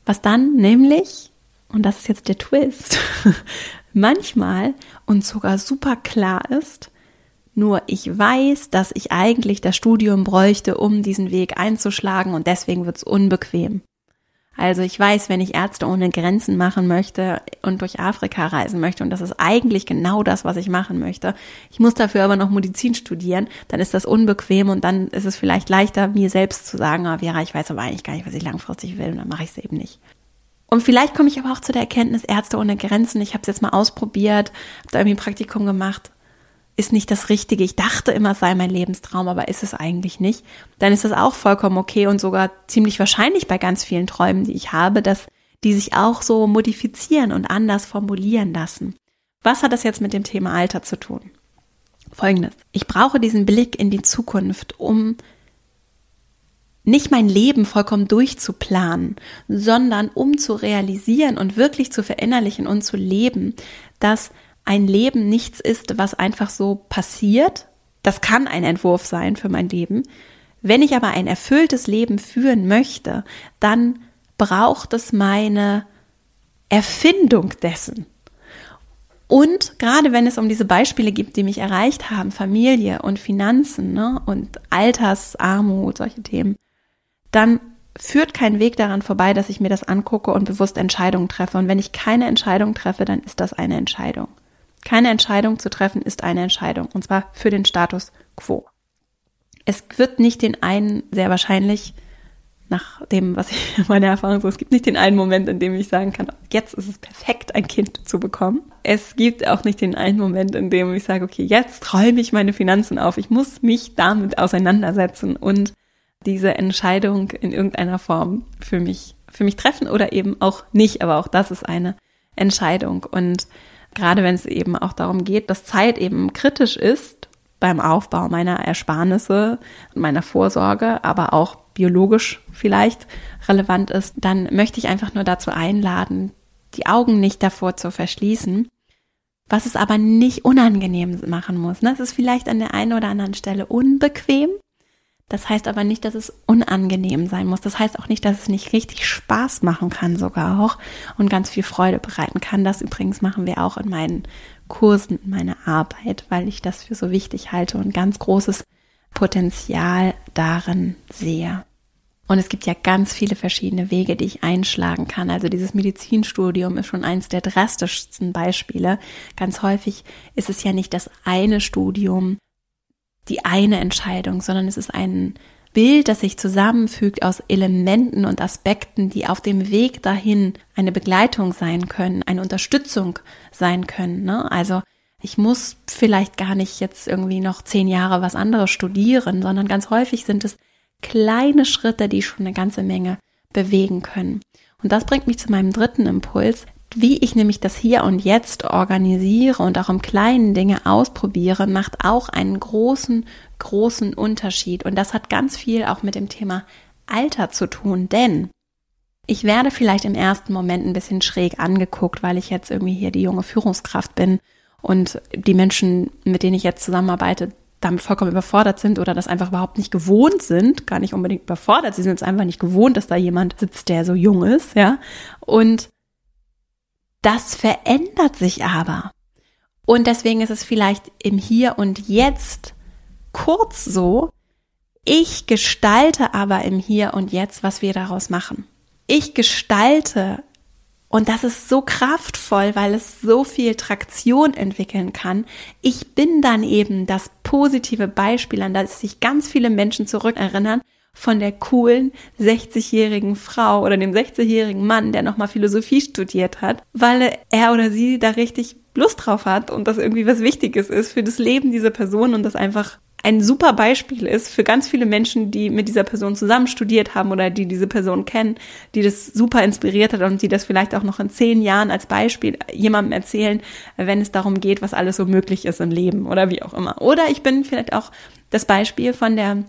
Speaker 1: was dann nämlich, und das ist jetzt der Twist, manchmal und sogar super klar ist, nur ich weiß, dass ich eigentlich das Studium bräuchte, um diesen Weg einzuschlagen und deswegen wird es unbequem. Also ich weiß, wenn ich Ärzte ohne Grenzen machen möchte und durch Afrika reisen möchte, und das ist eigentlich genau das, was ich machen möchte, ich muss dafür aber noch Medizin studieren, dann ist das unbequem und dann ist es vielleicht leichter, mir selbst zu sagen, ah, Vera, ich weiß aber eigentlich gar nicht, was ich langfristig will und dann mache ich es eben nicht. Und vielleicht komme ich aber auch zu der Erkenntnis, Ärzte ohne Grenzen, ich habe es jetzt mal ausprobiert, habe da irgendwie ein Praktikum gemacht, ist nicht das Richtige. Ich dachte immer, es sei mein Lebenstraum, aber ist es eigentlich nicht. Dann ist das auch vollkommen okay und sogar ziemlich wahrscheinlich bei ganz vielen Träumen, die ich habe, dass die sich auch so modifizieren und anders formulieren lassen. Was hat das jetzt mit dem Thema Alter zu tun? Folgendes. Ich brauche diesen Blick in die Zukunft, um nicht mein Leben vollkommen durchzuplanen, sondern um zu realisieren und wirklich zu verinnerlichen und zu leben, dass ein Leben nichts ist, was einfach so passiert. Das kann ein Entwurf sein für mein Leben. Wenn ich aber ein erfülltes Leben führen möchte, dann braucht es meine Erfindung dessen. Und gerade wenn es um diese Beispiele gibt, die mich erreicht haben, Familie und Finanzen ne, und Altersarmut, solche Themen, dann führt kein Weg daran vorbei, dass ich mir das angucke und bewusst Entscheidungen treffe. Und wenn ich keine Entscheidung treffe, dann ist das eine Entscheidung. Keine Entscheidung zu treffen ist eine Entscheidung, und zwar für den Status quo. Es wird nicht den einen, sehr wahrscheinlich, nach dem, was ich meine Erfahrung so, es gibt nicht den einen Moment, in dem ich sagen kann, jetzt ist es perfekt, ein Kind zu bekommen. Es gibt auch nicht den einen Moment, in dem ich sage, okay, jetzt räume ich meine Finanzen auf. Ich muss mich damit auseinandersetzen und diese Entscheidung in irgendeiner Form für mich, für mich treffen oder eben auch nicht. Aber auch das ist eine Entscheidung. Und gerade wenn es eben auch darum geht, dass Zeit eben kritisch ist beim Aufbau meiner Ersparnisse und meiner Vorsorge, aber auch biologisch vielleicht relevant ist, dann möchte ich einfach nur dazu einladen, die Augen nicht davor zu verschließen, was es aber nicht unangenehm machen muss. Das ist vielleicht an der einen oder anderen Stelle unbequem, das heißt aber nicht, dass es unangenehm sein muss. Das heißt auch nicht, dass es nicht richtig Spaß machen kann sogar auch und ganz viel Freude bereiten kann. Das übrigens machen wir auch in meinen Kursen, in meiner Arbeit, weil ich das für so wichtig halte und ganz großes Potenzial darin sehe. Und es gibt ja ganz viele verschiedene Wege, die ich einschlagen kann. Also dieses Medizinstudium ist schon eins der drastischsten Beispiele. Ganz häufig ist es ja nicht das eine Studium, die eine Entscheidung, sondern es ist ein Bild, das sich zusammenfügt aus Elementen und Aspekten, die auf dem Weg dahin eine Begleitung sein können, eine Unterstützung sein können. Ne? Also ich muss vielleicht gar nicht jetzt irgendwie noch zehn Jahre was anderes studieren, sondern ganz häufig sind es kleine Schritte, die schon eine ganze Menge bewegen können. Und das bringt mich zu meinem dritten Impuls, wie ich nämlich das hier und jetzt organisiere und auch im kleinen Dinge ausprobiere, macht auch einen großen, großen Unterschied. Und das hat ganz viel auch mit dem Thema Alter zu tun, denn ich werde vielleicht im ersten Moment ein bisschen schräg angeguckt, weil ich jetzt irgendwie hier die junge Führungskraft bin und die Menschen, mit denen ich jetzt zusammenarbeite, damit vollkommen überfordert sind oder das einfach überhaupt nicht gewohnt sind, gar nicht unbedingt überfordert, sie sind es einfach nicht gewohnt, dass da jemand sitzt, der so jung ist, ja. Und das verändert sich aber. Und deswegen ist es vielleicht im Hier und Jetzt kurz so, ich gestalte aber im Hier und Jetzt, was wir daraus machen. Ich gestalte und das ist so kraftvoll, weil es so viel Traktion entwickeln kann. Ich bin dann eben das positive Beispiel, an das sich ganz viele Menschen zurückerinnern von der coolen 60-jährigen Frau oder dem 60-jährigen Mann, der nochmal Philosophie studiert hat, weil er oder sie da richtig Lust drauf hat und das irgendwie was Wichtiges ist für das Leben dieser Person und das einfach ein super Beispiel ist für ganz viele Menschen, die mit dieser Person zusammen studiert haben oder die diese Person kennen, die das super inspiriert hat und die das vielleicht auch noch in zehn Jahren als Beispiel jemandem erzählen, wenn es darum geht, was alles so möglich ist im Leben oder wie auch immer. Oder ich bin vielleicht auch das Beispiel von der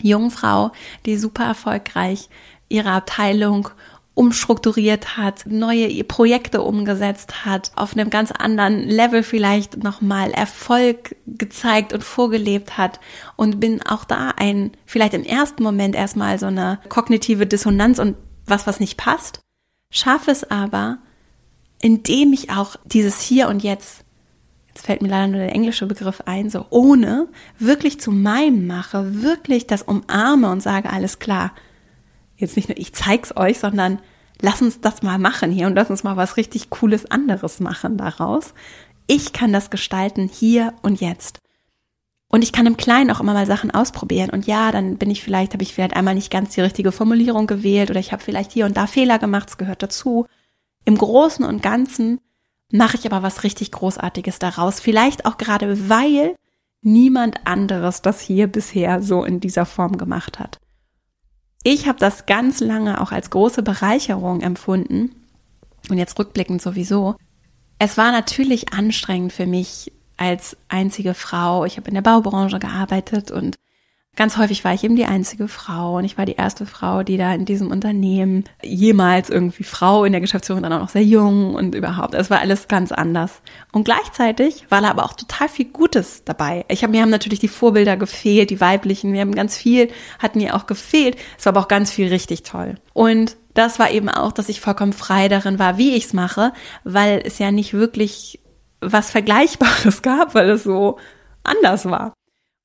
Speaker 1: jungen Frau, die super erfolgreich ihre Abteilung umstrukturiert hat, neue Projekte umgesetzt hat, auf einem ganz anderen Level vielleicht nochmal Erfolg gezeigt und vorgelebt hat und bin auch da ein, vielleicht im ersten Moment erstmal so eine kognitive Dissonanz und was, was nicht passt, schaffe es aber, indem ich auch dieses Hier und Jetzt jetzt fällt mir leider nur der englische Begriff ein, so ohne wirklich zu meinem mache, wirklich das umarme und sage, alles klar. Jetzt nicht nur ich zeig's euch, sondern lass uns das mal machen hier und lass uns mal was richtig cooles anderes machen daraus. Ich kann das gestalten hier und jetzt. Und ich kann im Kleinen auch immer mal Sachen ausprobieren. Und ja, dann bin ich vielleicht, habe ich vielleicht einmal nicht ganz die richtige Formulierung gewählt oder ich habe vielleicht hier und da Fehler gemacht, es gehört dazu. Im Großen und Ganzen mache ich aber was richtig Großartiges daraus. Vielleicht auch gerade, weil niemand anderes das hier bisher so in dieser Form gemacht hat ich habe das ganz lange auch als große Bereicherung empfunden und jetzt rückblickend sowieso. Es war natürlich anstrengend für mich als einzige Frau. Ich habe in der Baubranche gearbeitet und Ganz häufig war ich eben die einzige Frau und ich war die erste Frau, die da in diesem Unternehmen jemals irgendwie Frau in der Geschäftsführung, dann auch noch sehr jung und überhaupt. Es war alles ganz anders. Und gleichzeitig war da aber auch total viel Gutes dabei. Ich habe mir haben natürlich die Vorbilder gefehlt, die weiblichen. Wir haben ganz viel, hat mir auch gefehlt. Es war aber auch ganz viel richtig toll. Und das war eben auch, dass ich vollkommen frei darin war, wie ich es mache, weil es ja nicht wirklich was Vergleichbares gab, weil es so anders war.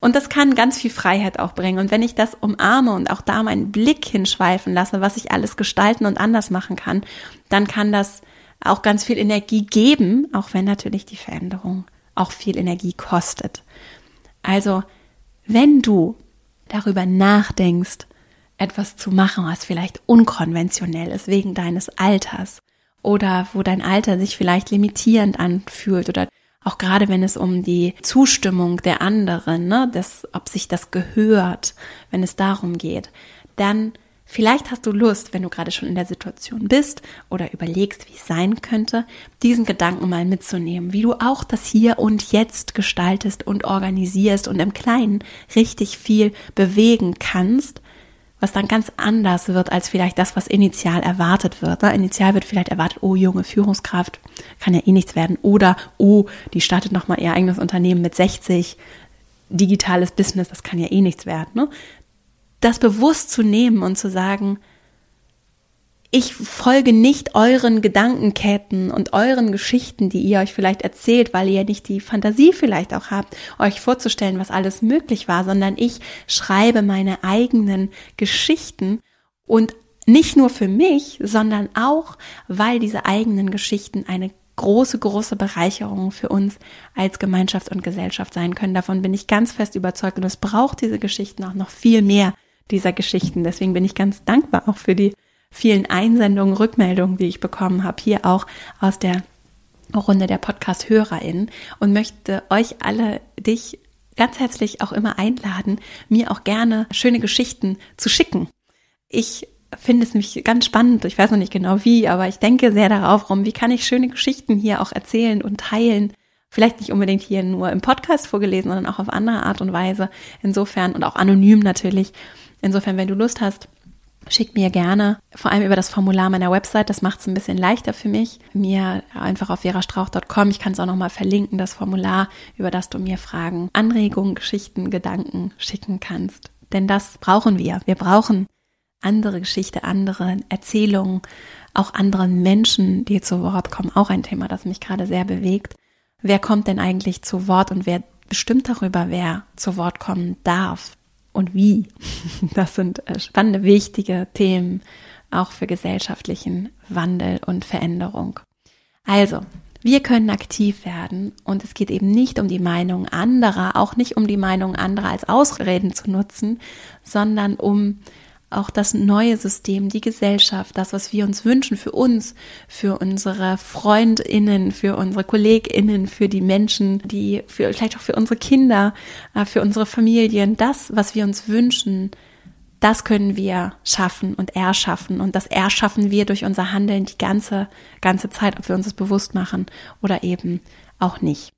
Speaker 1: Und das kann ganz viel Freiheit auch bringen. Und wenn ich das umarme und auch da meinen Blick hinschweifen lasse, was ich alles gestalten und anders machen kann, dann kann das auch ganz viel Energie geben, auch wenn natürlich die Veränderung auch viel Energie kostet. Also, wenn du darüber nachdenkst, etwas zu machen, was vielleicht unkonventionell ist wegen deines Alters oder wo dein Alter sich vielleicht limitierend anfühlt oder auch gerade wenn es um die Zustimmung der anderen, ne, das, ob sich das gehört, wenn es darum geht, dann vielleicht hast du Lust, wenn du gerade schon in der Situation bist oder überlegst, wie es sein könnte, diesen Gedanken mal mitzunehmen, wie du auch das Hier und Jetzt gestaltest und organisierst und im Kleinen richtig viel bewegen kannst was dann ganz anders wird als vielleicht das, was initial erwartet wird. Ne? Initial wird vielleicht erwartet, oh, junge Führungskraft, kann ja eh nichts werden. Oder, oh, die startet nochmal ihr eigenes Unternehmen mit 60, digitales Business, das kann ja eh nichts werden. Ne? Das bewusst zu nehmen und zu sagen, ich folge nicht euren Gedankenketten und euren Geschichten, die ihr euch vielleicht erzählt, weil ihr nicht die Fantasie vielleicht auch habt, euch vorzustellen, was alles möglich war, sondern ich schreibe meine eigenen Geschichten und nicht nur für mich, sondern auch, weil diese eigenen Geschichten eine große, große Bereicherung für uns als Gemeinschaft und Gesellschaft sein können. Davon bin ich ganz fest überzeugt und es braucht diese Geschichten auch noch viel mehr dieser Geschichten. Deswegen bin ich ganz dankbar auch für die vielen Einsendungen, Rückmeldungen, die ich bekommen habe, hier auch aus der Runde der Podcast-HörerInnen und möchte euch alle, dich ganz herzlich auch immer einladen, mir auch gerne schöne Geschichten zu schicken. Ich finde es nämlich ganz spannend, ich weiß noch nicht genau wie, aber ich denke sehr darauf rum, wie kann ich schöne Geschichten hier auch erzählen und teilen. Vielleicht nicht unbedingt hier nur im Podcast vorgelesen, sondern auch auf andere Art und Weise. Insofern und auch anonym natürlich. Insofern, wenn du Lust hast, Schick mir gerne, vor allem über das Formular meiner Website, das macht es ein bisschen leichter für mich, mir einfach auf verastrauch.com, ich kann es auch nochmal verlinken, das Formular, über das du mir Fragen, Anregungen, Geschichten, Gedanken schicken kannst. Denn das brauchen wir. Wir brauchen andere Geschichte, andere Erzählungen, auch andere Menschen, die zu Wort kommen, auch ein Thema, das mich gerade sehr bewegt, wer kommt denn eigentlich zu Wort und wer bestimmt darüber, wer zu Wort kommen darf und wie. Das sind äh, spannende, wichtige Themen, auch für gesellschaftlichen Wandel und Veränderung. Also, wir können aktiv werden und es geht eben nicht um die Meinung anderer, auch nicht um die Meinung anderer als Ausreden zu nutzen, sondern um auch das neue System, die Gesellschaft, das, was wir uns wünschen für uns, für unsere Freundinnen, für unsere Kolleginnen, für die Menschen, die, für, vielleicht auch für unsere Kinder, äh, für unsere Familien, das, was wir uns wünschen, das können wir schaffen und erschaffen. Und das erschaffen wir durch unser Handeln die ganze, ganze Zeit, ob wir uns das bewusst machen oder eben auch nicht.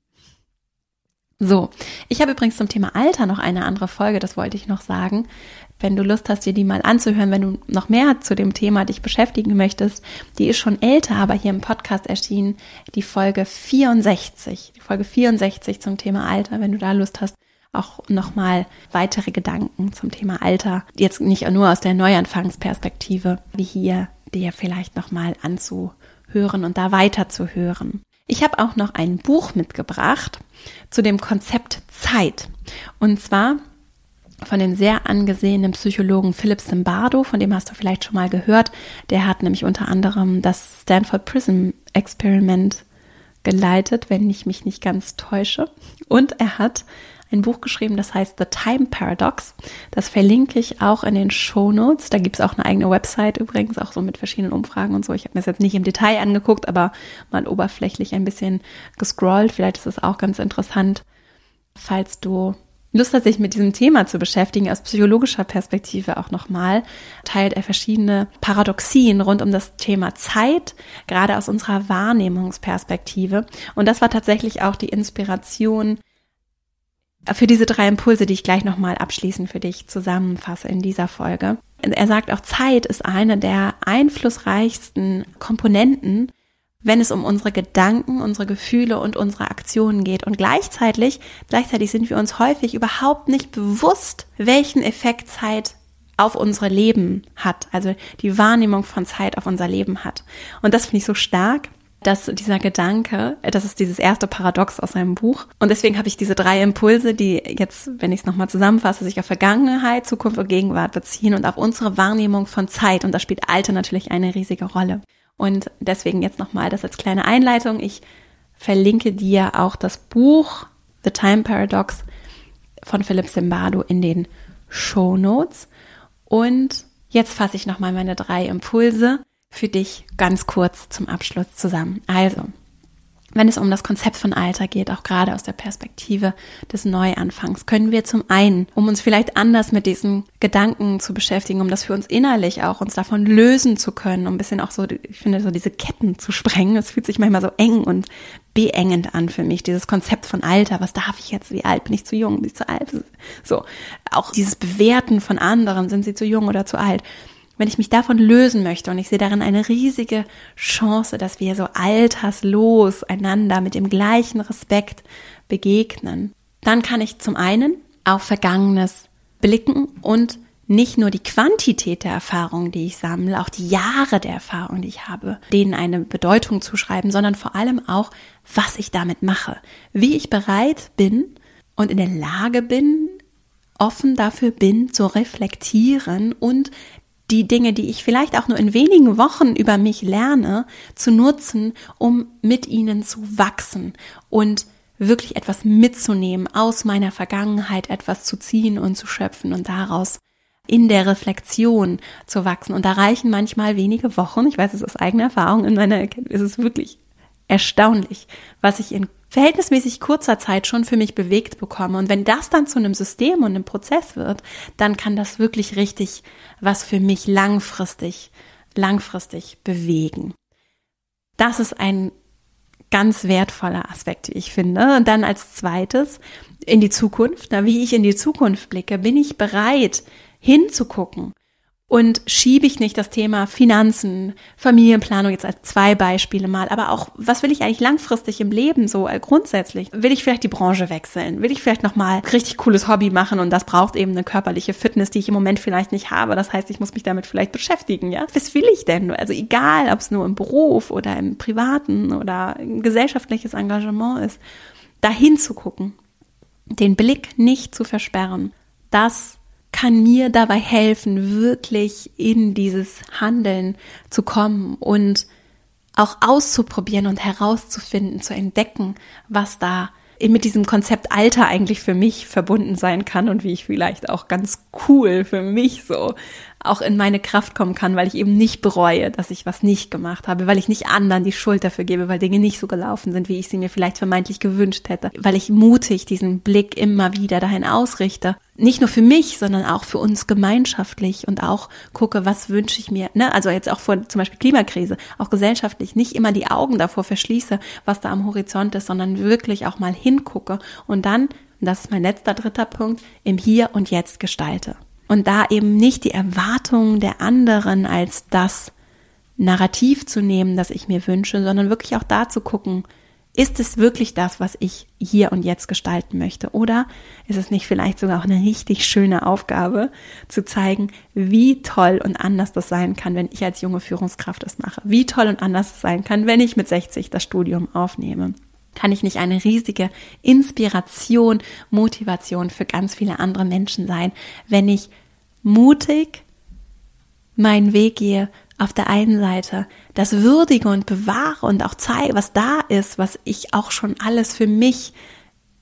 Speaker 1: So, ich habe übrigens zum Thema Alter noch eine andere Folge, das wollte ich noch sagen. Wenn du Lust hast, dir die mal anzuhören, wenn du noch mehr zu dem Thema dich beschäftigen möchtest, die ist schon älter, aber hier im Podcast erschienen, die Folge 64, die Folge 64 zum Thema Alter, wenn du da Lust hast, auch nochmal weitere Gedanken zum Thema Alter, jetzt nicht nur aus der Neuanfangsperspektive, wie hier dir vielleicht nochmal anzuhören und da weiterzuhören. Ich habe auch noch ein Buch mitgebracht zu dem Konzept Zeit. Und zwar von dem sehr angesehenen Psychologen Philip Zimbardo, von dem hast du vielleicht schon mal gehört. Der hat nämlich unter anderem das Stanford Prism Experiment geleitet, wenn ich mich nicht ganz täusche. Und er hat ein Buch geschrieben, das heißt The Time Paradox. Das verlinke ich auch in den Show Notes. Da gibt es auch eine eigene Website übrigens, auch so mit verschiedenen Umfragen und so. Ich habe mir das jetzt nicht im Detail angeguckt, aber mal oberflächlich ein bisschen gescrollt. Vielleicht ist es auch ganz interessant, falls du Lust hat, sich mit diesem Thema zu beschäftigen, aus psychologischer Perspektive auch nochmal, teilt er verschiedene Paradoxien rund um das Thema Zeit, gerade aus unserer Wahrnehmungsperspektive. Und das war tatsächlich auch die Inspiration für diese drei Impulse, die ich gleich nochmal abschließend für dich zusammenfasse in dieser Folge. Er sagt auch, Zeit ist eine der einflussreichsten Komponenten, wenn es um unsere Gedanken, unsere Gefühle und unsere Aktionen geht. Und gleichzeitig, gleichzeitig sind wir uns häufig überhaupt nicht bewusst, welchen Effekt Zeit auf unsere Leben hat, also die Wahrnehmung von Zeit auf unser Leben hat. Und das finde ich so stark, dass dieser Gedanke, das ist dieses erste Paradox aus seinem Buch. Und deswegen habe ich diese drei Impulse, die jetzt, wenn ich es nochmal zusammenfasse, sich auf Vergangenheit, Zukunft und Gegenwart beziehen und auf unsere Wahrnehmung von Zeit. Und da spielt Alter natürlich eine riesige Rolle. Und deswegen jetzt nochmal das als kleine Einleitung. Ich verlinke dir auch das Buch The Time Paradox von Philip Zimbardo in den Show Notes. Und jetzt fasse ich nochmal meine drei Impulse für dich ganz kurz zum Abschluss zusammen. Also, wenn es um das Konzept von Alter geht, auch gerade aus der Perspektive des Neuanfangs, können wir zum einen, um uns vielleicht anders mit diesen Gedanken zu beschäftigen, um das für uns innerlich auch uns davon lösen zu können, um ein bisschen auch so, ich finde, so diese Ketten zu sprengen. Es fühlt sich manchmal so eng und beengend an für mich, dieses Konzept von Alter. Was darf ich jetzt? Wie alt? Bin ich zu jung? Bin ich zu alt? So. Auch dieses Bewerten von anderen. Sind sie zu jung oder zu alt? Wenn ich mich davon lösen möchte. Und ich sehe darin eine riesige Chance, dass wir so alterslos einander mit dem gleichen Respekt begegnen, dann kann ich zum einen auf Vergangenes blicken und nicht nur die Quantität der Erfahrungen, die ich sammle, auch die Jahre der Erfahrungen, die ich habe, denen eine Bedeutung zuschreiben, sondern vor allem auch, was ich damit mache, wie ich bereit bin und in der Lage bin, offen dafür bin, zu reflektieren und die Dinge, die ich vielleicht auch nur in wenigen Wochen über mich lerne, zu nutzen, um mit ihnen zu wachsen und wirklich etwas mitzunehmen, aus meiner Vergangenheit etwas zu ziehen und zu schöpfen und daraus in der Reflexion zu wachsen. Und da reichen manchmal wenige Wochen. Ich weiß es aus eigener Erfahrung, in meiner Erkenntnis ist es wirklich erstaunlich, was ich in verhältnismäßig kurzer Zeit schon für mich bewegt bekomme. Und wenn das dann zu einem System und einem Prozess wird, dann kann das wirklich richtig was für mich langfristig, langfristig bewegen. Das ist ein ganz wertvoller Aspekt, wie ich finde. Und dann als zweites in die Zukunft. Na, wie ich in die Zukunft blicke, bin ich bereit hinzugucken Und schiebe ich nicht das Thema Finanzen, Familienplanung jetzt als zwei Beispiele mal, aber auch, was will ich eigentlich langfristig im Leben so äh, grundsätzlich? Will ich vielleicht die Branche wechseln? Will ich vielleicht nochmal richtig cooles Hobby machen und das braucht eben eine körperliche Fitness, die ich im Moment vielleicht nicht habe. Das heißt, ich muss mich damit vielleicht beschäftigen, ja? Was will ich denn? Also egal, ob es nur im Beruf oder im privaten oder gesellschaftliches Engagement ist, dahin zu gucken, den Blick nicht zu versperren. Das kann mir dabei helfen, wirklich in dieses Handeln zu kommen und auch auszuprobieren und herauszufinden, zu entdecken, was da mit diesem Konzept Alter eigentlich für mich verbunden sein kann und wie ich vielleicht auch ganz cool für mich so auch in meine Kraft kommen kann, weil ich eben nicht bereue, dass ich was nicht gemacht habe, weil ich nicht anderen die Schuld dafür gebe, weil Dinge nicht so gelaufen sind, wie ich sie mir vielleicht vermeintlich gewünscht hätte, weil ich mutig diesen Blick immer wieder dahin ausrichte. Nicht nur für mich, sondern auch für uns gemeinschaftlich und auch gucke, was wünsche ich mir, ne? also jetzt auch vor zum Beispiel Klimakrise, auch gesellschaftlich, nicht immer die Augen davor verschließe, was da am Horizont ist, sondern wirklich auch mal hingucke und dann, und das ist mein letzter dritter Punkt, im Hier und Jetzt gestalte und da eben nicht die Erwartungen der anderen als das Narrativ zu nehmen, das ich mir wünsche, sondern wirklich auch da zu gucken, ist es wirklich das, was ich hier und jetzt gestalten möchte? Oder ist es nicht vielleicht sogar auch eine richtig schöne Aufgabe, zu zeigen, wie toll und anders das sein kann, wenn ich als junge Führungskraft das mache? Wie toll und anders es sein kann, wenn ich mit 60 das Studium aufnehme? Kann ich nicht eine riesige Inspiration, Motivation für ganz viele andere Menschen sein, wenn ich mutig meinen Weg gehe, auf der einen Seite das würdige und bewahre und auch zeige, was da ist, was ich auch schon alles für mich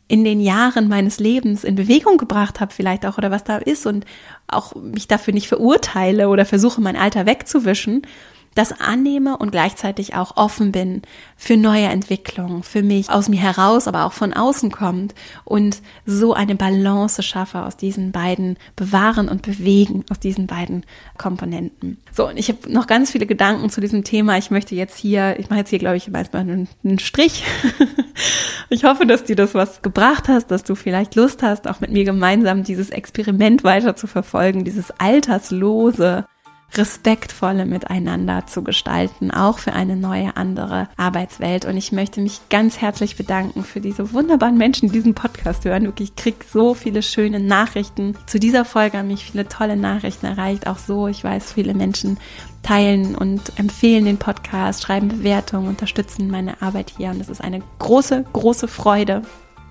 Speaker 1: in den Jahren meines Lebens in Bewegung gebracht habe, vielleicht auch, oder was da ist und auch mich dafür nicht verurteile oder versuche, mein Alter wegzuwischen, das annehme und gleichzeitig auch offen bin für neue Entwicklungen, für mich aus mir heraus, aber auch von außen kommt und so eine Balance schaffe aus diesen beiden Bewahren und Bewegen, aus diesen beiden Komponenten. So, und ich habe noch ganz viele Gedanken zu diesem Thema. Ich möchte jetzt hier, ich mache jetzt hier, glaube ich, meist mal einen, einen Strich. ich hoffe, dass dir das was gebracht hast, dass du vielleicht Lust hast, auch mit mir gemeinsam dieses Experiment weiter zu verfolgen, dieses alterslose respektvolle Miteinander zu gestalten, auch für eine neue, andere Arbeitswelt. Und ich möchte mich ganz herzlich bedanken für diese wunderbaren Menschen, die diesen Podcast hören. Wirklich, ich kriege so viele schöne Nachrichten. Zu dieser Folge haben mich viele tolle Nachrichten erreicht. Auch so, ich weiß, viele Menschen teilen und empfehlen den Podcast, schreiben Bewertungen, unterstützen meine Arbeit hier. Und das ist eine große, große Freude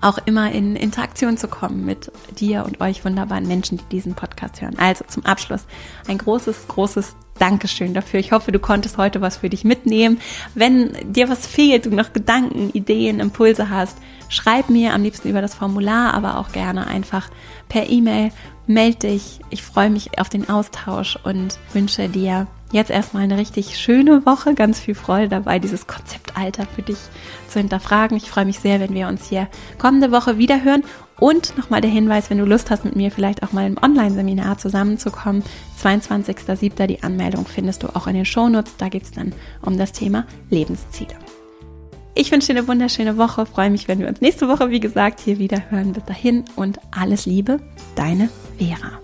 Speaker 1: auch immer in Interaktion zu kommen mit dir und euch wunderbaren Menschen, die diesen Podcast hören. Also zum Abschluss ein großes, großes Dankeschön dafür. Ich hoffe, du konntest heute was für dich mitnehmen. Wenn dir was fehlt, du noch Gedanken, Ideen, Impulse hast, schreib mir am liebsten über das Formular, aber auch gerne einfach per E-Mail. Meld dich. Ich freue mich auf den Austausch und wünsche dir jetzt erstmal eine richtig schöne Woche, ganz viel Freude dabei, dieses Konzeptalter für dich zu hinterfragen. Ich freue mich sehr, wenn wir uns hier kommende Woche wieder hören. Und nochmal der Hinweis, wenn du Lust hast, mit mir vielleicht auch mal im Online-Seminar zusammenzukommen, 22.07. die Anmeldung findest du auch in den Shownotes. Da geht es dann um das Thema Lebensziele. Ich wünsche dir eine wunderschöne Woche, freue mich, wenn wir uns nächste Woche, wie gesagt, hier wieder hören. Bis dahin und alles Liebe, deine Vera.